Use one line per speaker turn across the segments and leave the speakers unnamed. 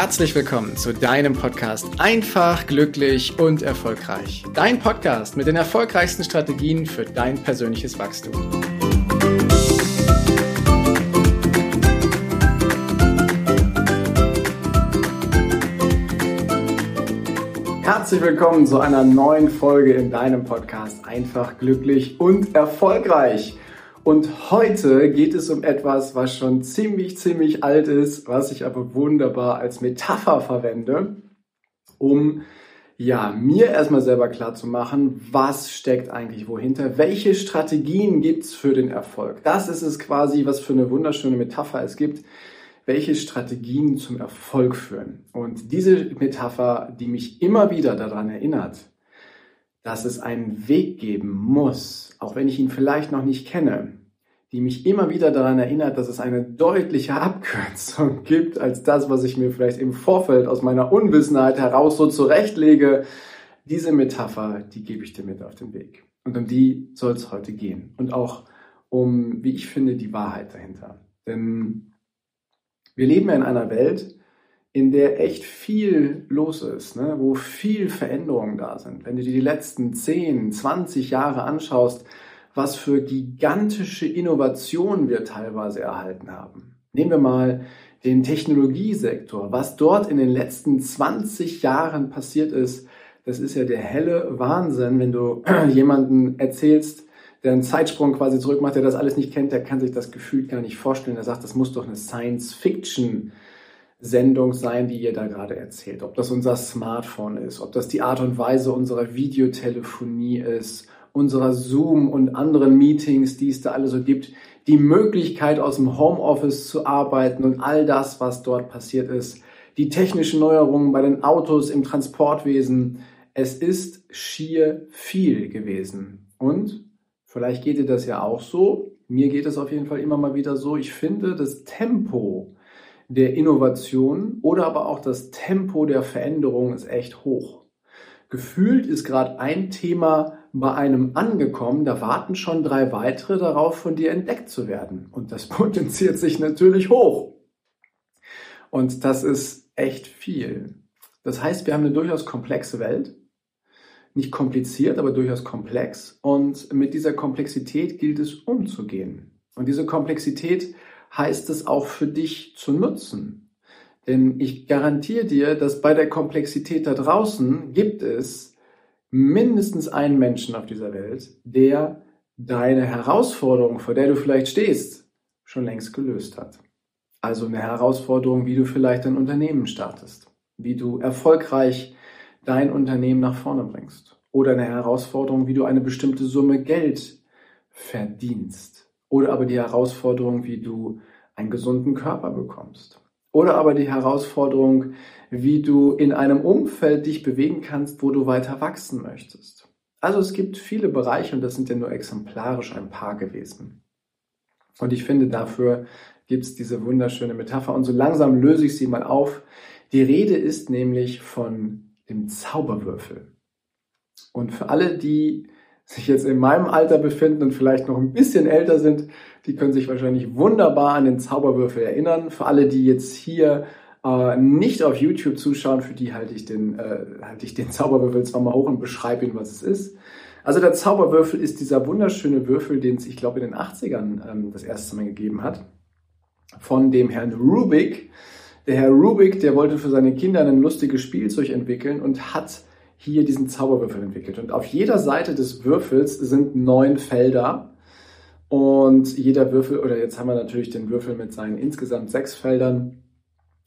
herzlich willkommen zu deinem Podcast Einfach, glücklich und erfolgreich. Dein Podcast mit den erfolgreichsten Strategien für dein persönliches Wachstum. Herzlich willkommen zu einer neuen Folge in deinem Podcast Einfach, glücklich und erfolgreich. Und heute geht es um etwas, was schon ziemlich, ziemlich alt ist, was ich aber wunderbar als Metapher verwende, um ja, mir erstmal selber klar zu machen, was steckt eigentlich wohinter, welche Strategien gibt's für den Erfolg. Das ist es quasi, was für eine wunderschöne Metapher es gibt, welche Strategien zum Erfolg führen. Und diese Metapher, die mich immer wieder daran erinnert, dass es einen Weg geben muss, auch wenn ich ihn vielleicht noch nicht kenne, die mich immer wieder daran erinnert, dass es eine deutliche Abkürzung gibt als das, was ich mir vielleicht im Vorfeld aus meiner Unwissenheit heraus so zurechtlege. Diese Metapher, die gebe ich dir mit auf den Weg. Und um die soll es heute gehen. Und auch um, wie ich finde, die Wahrheit dahinter. Denn wir leben in einer Welt, in der echt viel los ist, ne? wo viel Veränderungen da sind. Wenn du dir die letzten 10, 20 Jahre anschaust, was für gigantische Innovationen wir teilweise erhalten haben. Nehmen wir mal den Technologiesektor. Was dort in den letzten 20 Jahren passiert ist, das ist ja der helle Wahnsinn, wenn du jemanden erzählst, der einen Zeitsprung quasi zurück macht, der das alles nicht kennt, der kann sich das Gefühl gar nicht vorstellen. Der sagt, das muss doch eine Science-Fiction Sendung sein, die ihr da gerade erzählt. Ob das unser Smartphone ist, ob das die Art und Weise unserer Videotelefonie ist, unserer Zoom und anderen Meetings, die es da alle so gibt, die Möglichkeit aus dem Homeoffice zu arbeiten und all das, was dort passiert ist, die technischen Neuerungen bei den Autos im Transportwesen. Es ist schier viel gewesen. Und vielleicht geht dir das ja auch so. Mir geht es auf jeden Fall immer mal wieder so. Ich finde, das Tempo der Innovation oder aber auch das Tempo der Veränderung ist echt hoch. Gefühlt ist gerade ein Thema bei einem angekommen, da warten schon drei weitere darauf, von dir entdeckt zu werden. Und das potenziert sich natürlich hoch. Und das ist echt viel. Das heißt, wir haben eine durchaus komplexe Welt. Nicht kompliziert, aber durchaus komplex. Und mit dieser Komplexität gilt es umzugehen. Und diese Komplexität heißt es auch für dich zu nutzen. Denn ich garantiere dir, dass bei der Komplexität da draußen gibt es mindestens einen Menschen auf dieser Welt, der deine Herausforderung, vor der du vielleicht stehst, schon längst gelöst hat. Also eine Herausforderung, wie du vielleicht ein Unternehmen startest, wie du erfolgreich dein Unternehmen nach vorne bringst. Oder eine Herausforderung, wie du eine bestimmte Summe Geld verdienst. Oder aber die Herausforderung, wie du einen gesunden Körper bekommst. Oder aber die Herausforderung, wie du in einem Umfeld dich bewegen kannst, wo du weiter wachsen möchtest. Also es gibt viele Bereiche und das sind ja nur exemplarisch ein paar gewesen. Und ich finde, dafür gibt es diese wunderschöne Metapher und so langsam löse ich sie mal auf. Die Rede ist nämlich von dem Zauberwürfel. Und für alle, die sich jetzt in meinem Alter befinden und vielleicht noch ein bisschen älter sind, die können sich wahrscheinlich wunderbar an den Zauberwürfel erinnern. Für alle, die jetzt hier äh, nicht auf YouTube zuschauen, für die halte ich den, äh, halte ich den Zauberwürfel zwar mal hoch und beschreibe Ihnen, was es ist. Also der Zauberwürfel ist dieser wunderschöne Würfel, den es, ich glaube, in den 80ern ähm, das erste Mal gegeben hat, von dem Herrn Rubik. Der Herr Rubik, der wollte für seine Kinder ein lustiges Spielzeug entwickeln und hat hier diesen Zauberwürfel entwickelt. Und auf jeder Seite des Würfels sind neun Felder. Und jeder Würfel, oder jetzt haben wir natürlich den Würfel mit seinen insgesamt sechs Feldern.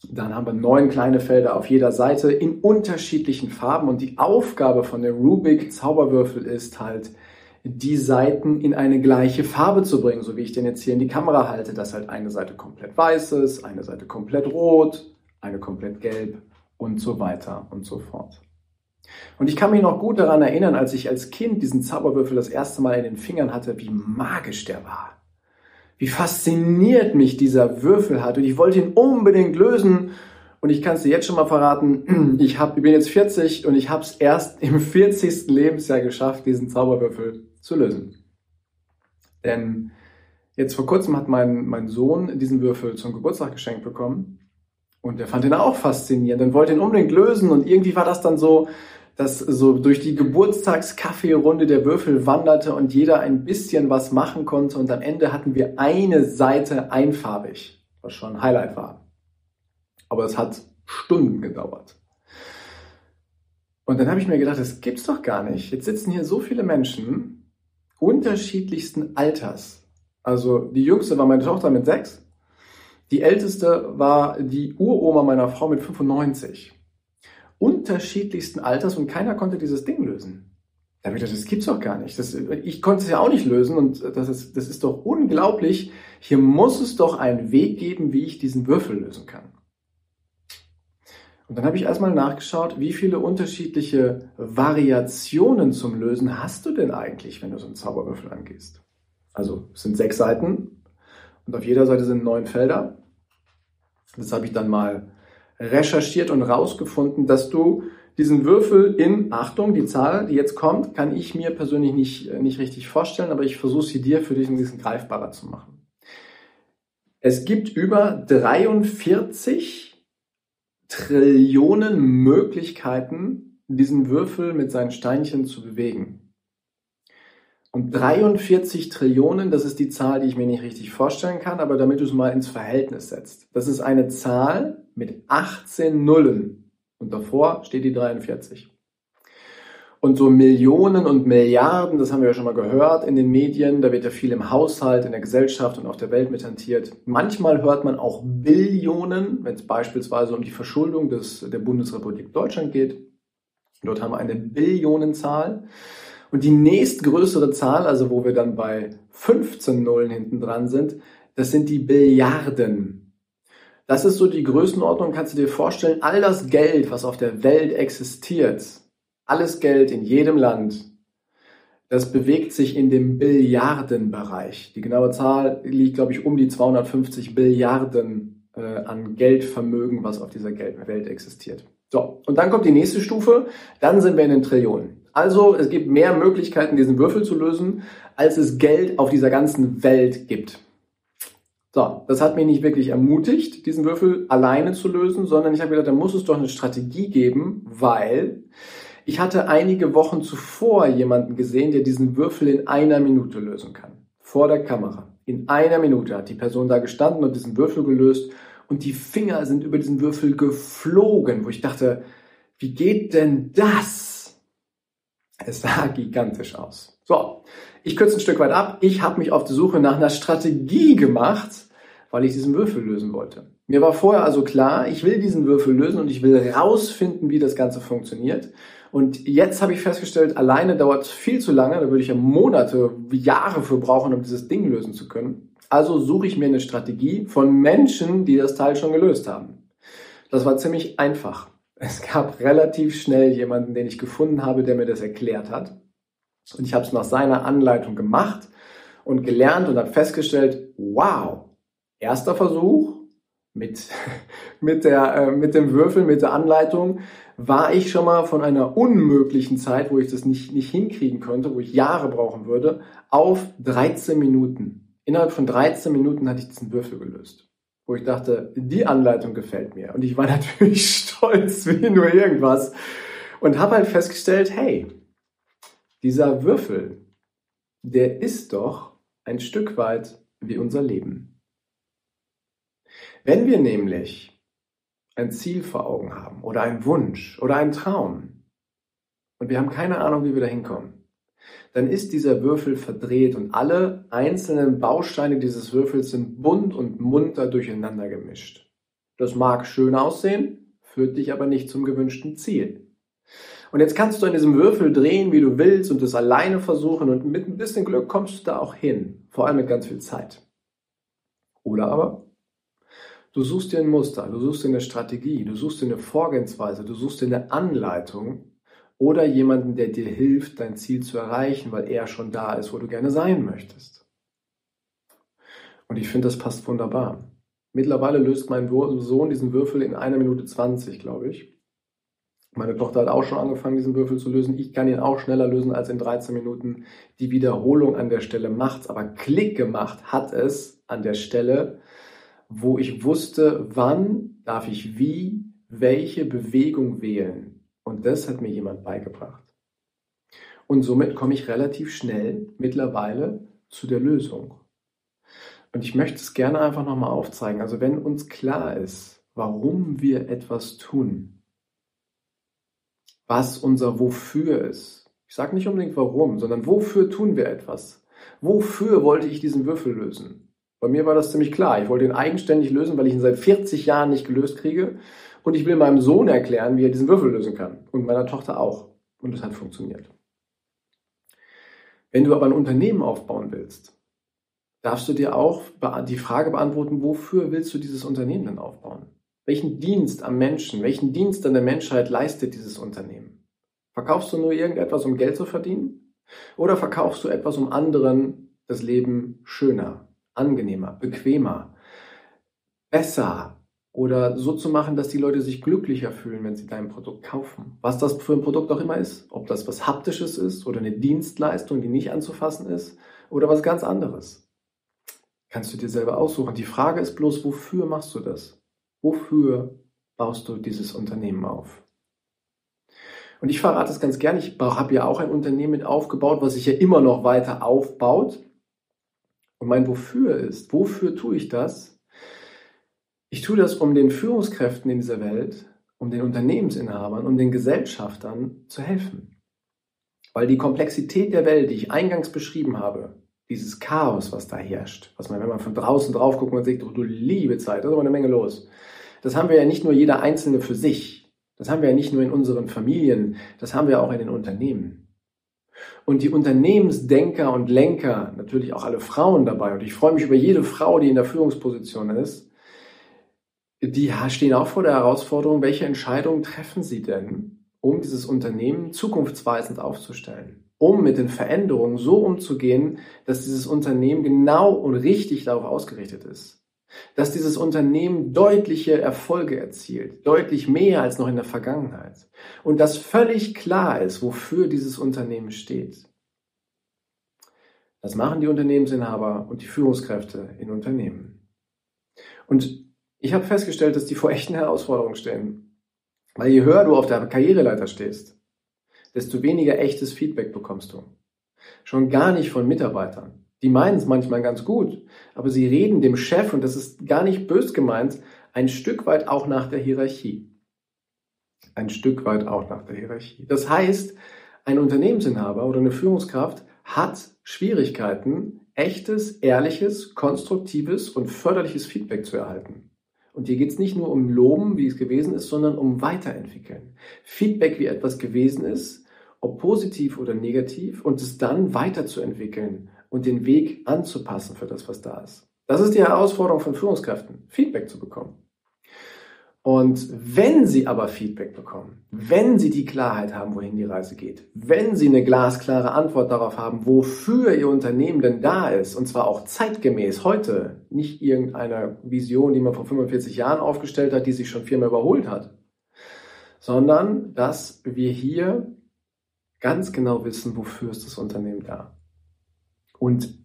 Dann haben wir neun kleine Felder auf jeder Seite in unterschiedlichen Farben. Und die Aufgabe von der Rubik Zauberwürfel ist halt, die Seiten in eine gleiche Farbe zu bringen, so wie ich den jetzt hier in die Kamera halte, dass halt eine Seite komplett weiß ist, eine Seite komplett rot, eine komplett gelb und so weiter und so fort. Und ich kann mich noch gut daran erinnern, als ich als Kind diesen Zauberwürfel das erste Mal in den Fingern hatte, wie magisch der war. Wie fasziniert mich dieser Würfel hat. Und ich wollte ihn unbedingt lösen. Und ich kann es dir jetzt schon mal verraten, ich, hab, ich bin jetzt 40 und ich habe es erst im 40. Lebensjahr geschafft, diesen Zauberwürfel zu lösen. Denn jetzt vor kurzem hat mein, mein Sohn diesen Würfel zum Geburtstag geschenkt bekommen. Und der fand ihn auch faszinierend und wollte ihn unbedingt lösen. Und irgendwie war das dann so, dass so durch die Geburtstagskaffeerunde der Würfel wanderte und jeder ein bisschen was machen konnte. Und am Ende hatten wir eine Seite einfarbig, was schon ein Highlight war. Aber es hat Stunden gedauert. Und dann habe ich mir gedacht, das gibt's doch gar nicht. Jetzt sitzen hier so viele Menschen unterschiedlichsten Alters. Also die jüngste war meine Tochter mit sechs. Die älteste war die Uroma meiner Frau mit 95 unterschiedlichsten Alters und keiner konnte dieses Ding lösen. Da habe ich gedacht, das gibt's doch gar nicht. Das, ich konnte es ja auch nicht lösen und das ist, das ist doch unglaublich. Hier muss es doch einen Weg geben, wie ich diesen Würfel lösen kann. Und dann habe ich erstmal nachgeschaut, wie viele unterschiedliche Variationen zum Lösen hast du denn eigentlich, wenn du so einen Zauberwürfel angehst? Also es sind sechs Seiten und auf jeder Seite sind neun Felder. Das habe ich dann mal recherchiert und rausgefunden, dass du diesen Würfel in, Achtung, die Zahl, die jetzt kommt, kann ich mir persönlich nicht, äh, nicht richtig vorstellen, aber ich versuche sie dir für dich ein bisschen greifbarer zu machen. Es gibt über 43 Trillionen Möglichkeiten, diesen Würfel mit seinen Steinchen zu bewegen. Und 43 Trillionen, das ist die Zahl, die ich mir nicht richtig vorstellen kann, aber damit du es mal ins Verhältnis setzt. Das ist eine Zahl mit 18 Nullen. Und davor steht die 43. Und so Millionen und Milliarden, das haben wir ja schon mal gehört in den Medien, da wird ja viel im Haushalt, in der Gesellschaft und auf der Welt mit hantiert. Manchmal hört man auch Billionen, wenn es beispielsweise um die Verschuldung des, der Bundesrepublik Deutschland geht. Dort haben wir eine Billionenzahl. Und die nächstgrößere Zahl, also wo wir dann bei 15 Nullen hinten dran sind, das sind die Billiarden. Das ist so die Größenordnung, kannst du dir vorstellen, all das Geld, was auf der Welt existiert, alles Geld in jedem Land, das bewegt sich in dem Billiardenbereich. Die genaue Zahl liegt, glaube ich, um die 250 Billiarden äh, an Geldvermögen, was auf dieser Welt existiert. So, und dann kommt die nächste Stufe, dann sind wir in den Trillionen. Also es gibt mehr Möglichkeiten, diesen Würfel zu lösen, als es Geld auf dieser ganzen Welt gibt. So, das hat mich nicht wirklich ermutigt, diesen Würfel alleine zu lösen, sondern ich habe gedacht, da muss es doch eine Strategie geben, weil ich hatte einige Wochen zuvor jemanden gesehen, der diesen Würfel in einer Minute lösen kann. Vor der Kamera. In einer Minute hat die Person da gestanden und diesen Würfel gelöst und die Finger sind über diesen Würfel geflogen, wo ich dachte, wie geht denn das? Es sah gigantisch aus. So, ich kürze ein Stück weit ab. Ich habe mich auf die Suche nach einer Strategie gemacht, weil ich diesen Würfel lösen wollte. Mir war vorher also klar, ich will diesen Würfel lösen und ich will herausfinden, wie das Ganze funktioniert. Und jetzt habe ich festgestellt, alleine dauert es viel zu lange. Da würde ich ja Monate, Jahre für brauchen, um dieses Ding lösen zu können. Also suche ich mir eine Strategie von Menschen, die das Teil schon gelöst haben. Das war ziemlich einfach. Es gab relativ schnell jemanden, den ich gefunden habe, der mir das erklärt hat. Und ich habe es nach seiner Anleitung gemacht und gelernt und habe festgestellt, wow, erster Versuch mit, mit, der, äh, mit dem Würfel, mit der Anleitung, war ich schon mal von einer unmöglichen Zeit, wo ich das nicht, nicht hinkriegen konnte, wo ich Jahre brauchen würde, auf 13 Minuten. Innerhalb von 13 Minuten hatte ich diesen Würfel gelöst wo ich dachte, die Anleitung gefällt mir. Und ich war natürlich stolz wie nur irgendwas und habe halt festgestellt, hey, dieser Würfel, der ist doch ein Stück weit wie unser Leben. Wenn wir nämlich ein Ziel vor Augen haben oder einen Wunsch oder einen Traum und wir haben keine Ahnung, wie wir da hinkommen, dann ist dieser Würfel verdreht und alle einzelnen Bausteine dieses Würfels sind bunt und munter durcheinander gemischt. Das mag schön aussehen, führt dich aber nicht zum gewünschten Ziel. Und jetzt kannst du an diesem Würfel drehen, wie du willst und es alleine versuchen und mit ein bisschen Glück kommst du da auch hin, vor allem mit ganz viel Zeit. Oder aber du suchst dir ein Muster, du suchst dir eine Strategie, du suchst dir eine Vorgehensweise, du suchst dir eine Anleitung, oder jemanden, der dir hilft, dein Ziel zu erreichen, weil er schon da ist, wo du gerne sein möchtest. Und ich finde, das passt wunderbar. Mittlerweile löst mein Sohn diesen Würfel in einer Minute 20, glaube ich. Meine Tochter hat auch schon angefangen, diesen Würfel zu lösen. Ich kann ihn auch schneller lösen als in 13 Minuten. Die Wiederholung an der Stelle macht's, aber Klick gemacht hat es an der Stelle, wo ich wusste, wann darf ich wie, welche Bewegung wählen. Und das hat mir jemand beigebracht. Und somit komme ich relativ schnell mittlerweile zu der Lösung. Und ich möchte es gerne einfach nochmal aufzeigen. Also wenn uns klar ist, warum wir etwas tun, was unser Wofür ist. Ich sage nicht unbedingt warum, sondern wofür tun wir etwas? Wofür wollte ich diesen Würfel lösen? Bei mir war das ziemlich klar. Ich wollte ihn eigenständig lösen, weil ich ihn seit 40 Jahren nicht gelöst kriege. Und ich will meinem Sohn erklären, wie er diesen Würfel lösen kann. Und meiner Tochter auch. Und es hat funktioniert. Wenn du aber ein Unternehmen aufbauen willst, darfst du dir auch die Frage beantworten, wofür willst du dieses Unternehmen denn aufbauen? Welchen Dienst am Menschen, welchen Dienst an der Menschheit leistet dieses Unternehmen? Verkaufst du nur irgendetwas, um Geld zu verdienen? Oder verkaufst du etwas, um anderen das Leben schöner, angenehmer, bequemer, besser oder so zu machen, dass die Leute sich glücklicher fühlen, wenn sie dein Produkt kaufen? Was das für ein Produkt auch immer ist, ob das was Haptisches ist oder eine Dienstleistung, die nicht anzufassen ist oder was ganz anderes. Kannst du dir selber aussuchen. Die Frage ist bloß, wofür machst du das? Wofür baust du dieses Unternehmen auf? Und ich verrate es ganz gern, ich habe ja auch ein Unternehmen mit aufgebaut, was sich ja immer noch weiter aufbaut. Und mein Wofür ist, wofür tue ich das? Ich tue das, um den Führungskräften in dieser Welt, um den Unternehmensinhabern, um den Gesellschaftern zu helfen. Weil die Komplexität der Welt, die ich eingangs beschrieben habe, dieses Chaos, was da herrscht, was man, wenn man von draußen drauf guckt, man sieht, oh, du liebe Zeit, da ist aber eine Menge los. Das haben wir ja nicht nur jeder Einzelne für sich. Das haben wir ja nicht nur in unseren Familien. Das haben wir auch in den Unternehmen. Und die Unternehmensdenker und Lenker, natürlich auch alle Frauen dabei. Und ich freue mich über jede Frau, die in der Führungsposition ist. Die stehen auch vor der Herausforderung, welche Entscheidungen treffen sie denn, um dieses Unternehmen zukunftsweisend aufzustellen? Um mit den Veränderungen so umzugehen, dass dieses Unternehmen genau und richtig darauf ausgerichtet ist dass dieses Unternehmen deutliche Erfolge erzielt, deutlich mehr als noch in der Vergangenheit. Und dass völlig klar ist, wofür dieses Unternehmen steht. Das machen die Unternehmensinhaber und die Führungskräfte in Unternehmen. Und ich habe festgestellt, dass die vor echten Herausforderungen stehen. Weil je höher du auf der Karriereleiter stehst, desto weniger echtes Feedback bekommst du. Schon gar nicht von Mitarbeitern. Die meinen es manchmal ganz gut, aber sie reden dem Chef, und das ist gar nicht bös gemeint, ein Stück weit auch nach der Hierarchie. Ein Stück weit auch nach der Hierarchie. Das heißt, ein Unternehmensinhaber oder eine Führungskraft hat Schwierigkeiten, echtes, ehrliches, konstruktives und förderliches Feedback zu erhalten. Und hier geht es nicht nur um Loben, wie es gewesen ist, sondern um Weiterentwickeln. Feedback, wie etwas gewesen ist, ob positiv oder negativ, und es dann weiterzuentwickeln und den Weg anzupassen für das, was da ist. Das ist die Herausforderung von Führungskräften, Feedback zu bekommen. Und wenn Sie aber Feedback bekommen, wenn Sie die Klarheit haben, wohin die Reise geht, wenn Sie eine glasklare Antwort darauf haben, wofür Ihr Unternehmen denn da ist, und zwar auch zeitgemäß heute, nicht irgendeine Vision, die man vor 45 Jahren aufgestellt hat, die sich schon viermal überholt hat, sondern dass wir hier ganz genau wissen, wofür ist das Unternehmen da. Und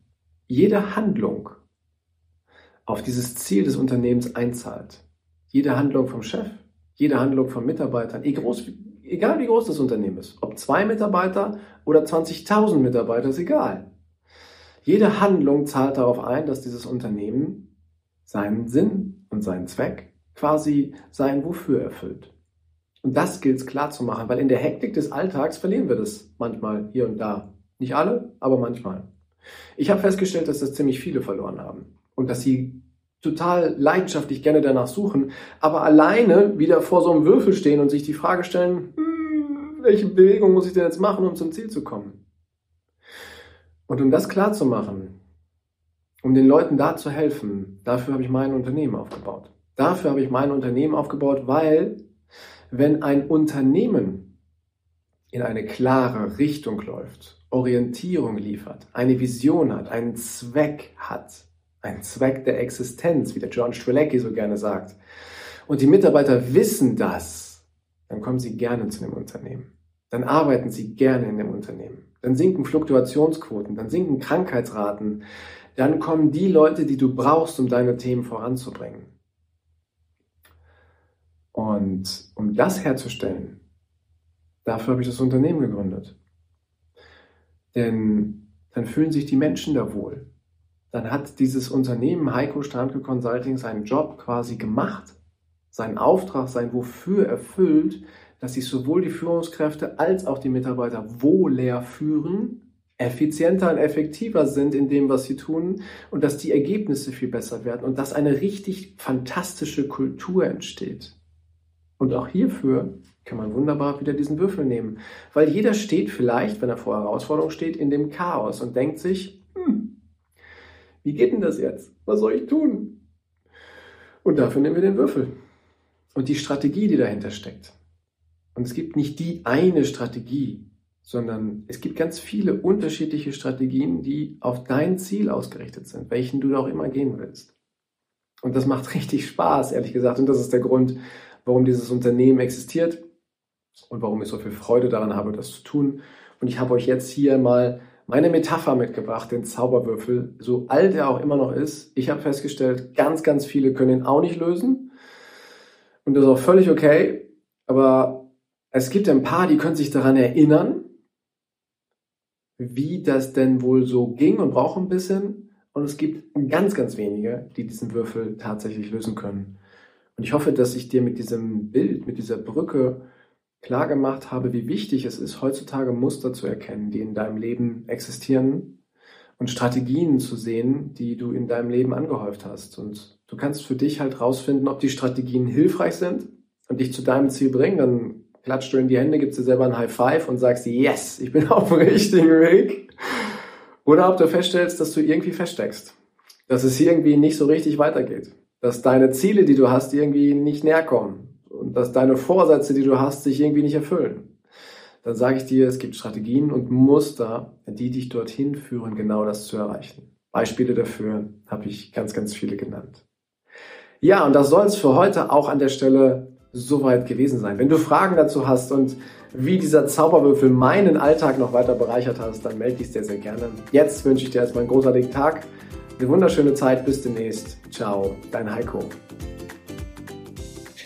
jede Handlung auf dieses Ziel des Unternehmens einzahlt. Jede Handlung vom Chef, jede Handlung von Mitarbeitern, egal wie groß das Unternehmen ist, ob zwei Mitarbeiter oder 20.000 Mitarbeiter, ist egal. Jede Handlung zahlt darauf ein, dass dieses Unternehmen seinen Sinn und seinen Zweck, quasi sein Wofür erfüllt. Und das gilt es klar zu machen, weil in der Hektik des Alltags verlieren wir das manchmal hier und da. Nicht alle, aber manchmal. Ich habe festgestellt, dass das ziemlich viele verloren haben und dass sie total leidenschaftlich gerne danach suchen, aber alleine wieder vor so einem Würfel stehen und sich die Frage stellen, hm, welche Bewegung muss ich denn jetzt machen, um zum Ziel zu kommen? Und um das klar zu machen, um den Leuten da zu helfen, dafür habe ich mein Unternehmen aufgebaut. Dafür habe ich mein Unternehmen aufgebaut, weil wenn ein Unternehmen in eine klare Richtung läuft Orientierung liefert, eine Vision hat, einen Zweck hat, einen Zweck der Existenz, wie der John Strelecki so gerne sagt, und die Mitarbeiter wissen das, dann kommen sie gerne zu dem Unternehmen. Dann arbeiten sie gerne in dem Unternehmen. dann sinken Fluktuationsquoten, dann sinken Krankheitsraten, dann kommen die Leute, die du brauchst, um deine Themen voranzubringen. Und um das herzustellen, dafür habe ich das Unternehmen gegründet. Denn dann fühlen sich die Menschen da wohl. Dann hat dieses Unternehmen Heiko Strandke Consulting seinen Job quasi gemacht, seinen Auftrag, sein Wofür erfüllt, dass sich sowohl die Führungskräfte als auch die Mitarbeiter wohler führen, effizienter und effektiver sind in dem, was sie tun und dass die Ergebnisse viel besser werden und dass eine richtig fantastische Kultur entsteht. Und auch hierfür kann man wunderbar wieder diesen Würfel nehmen, weil jeder steht vielleicht, wenn er vor Herausforderung steht, in dem Chaos und denkt sich, wie geht denn das jetzt? Was soll ich tun? Und dafür nehmen wir den Würfel und die Strategie, die dahinter steckt. Und es gibt nicht die eine Strategie, sondern es gibt ganz viele unterschiedliche Strategien, die auf dein Ziel ausgerichtet sind, welchen du auch immer gehen willst. Und das macht richtig Spaß, ehrlich gesagt. Und das ist der Grund, warum dieses Unternehmen existiert und warum ich so viel Freude daran habe, das zu tun. Und ich habe euch jetzt hier mal meine Metapher mitgebracht, den Zauberwürfel, so alt er auch immer noch ist. Ich habe festgestellt, ganz, ganz viele können ihn auch nicht lösen. Und das ist auch völlig okay. Aber es gibt ein paar, die können sich daran erinnern, wie das denn wohl so ging und brauchen ein bisschen. Und es gibt ganz, ganz wenige, die diesen Würfel tatsächlich lösen können. Und ich hoffe, dass ich dir mit diesem Bild, mit dieser Brücke klar gemacht habe, wie wichtig es ist, heutzutage Muster zu erkennen, die in deinem Leben existieren und Strategien zu sehen, die du in deinem Leben angehäuft hast. Und du kannst für dich halt rausfinden, ob die Strategien hilfreich sind und dich zu deinem Ziel bringen. Dann klatscht du in die Hände, gibst dir selber ein High Five und sagst, yes, ich bin auf dem richtigen Weg. Oder ob du feststellst, dass du irgendwie feststeckst. Dass es irgendwie nicht so richtig weitergeht. Dass deine Ziele, die du hast, irgendwie nicht näher kommen. Dass deine Vorsätze, die du hast, sich irgendwie nicht erfüllen. Dann sage ich dir, es gibt Strategien und Muster, die dich dorthin führen, genau das zu erreichen. Beispiele dafür habe ich ganz, ganz viele genannt. Ja, und das soll es für heute auch an der Stelle soweit gewesen sein. Wenn du Fragen dazu hast und wie dieser Zauberwürfel meinen Alltag noch weiter bereichert hast, dann melde dich sehr, sehr gerne. Jetzt wünsche ich dir erstmal einen großartigen Tag, eine wunderschöne Zeit. Bis demnächst. Ciao, dein Heiko.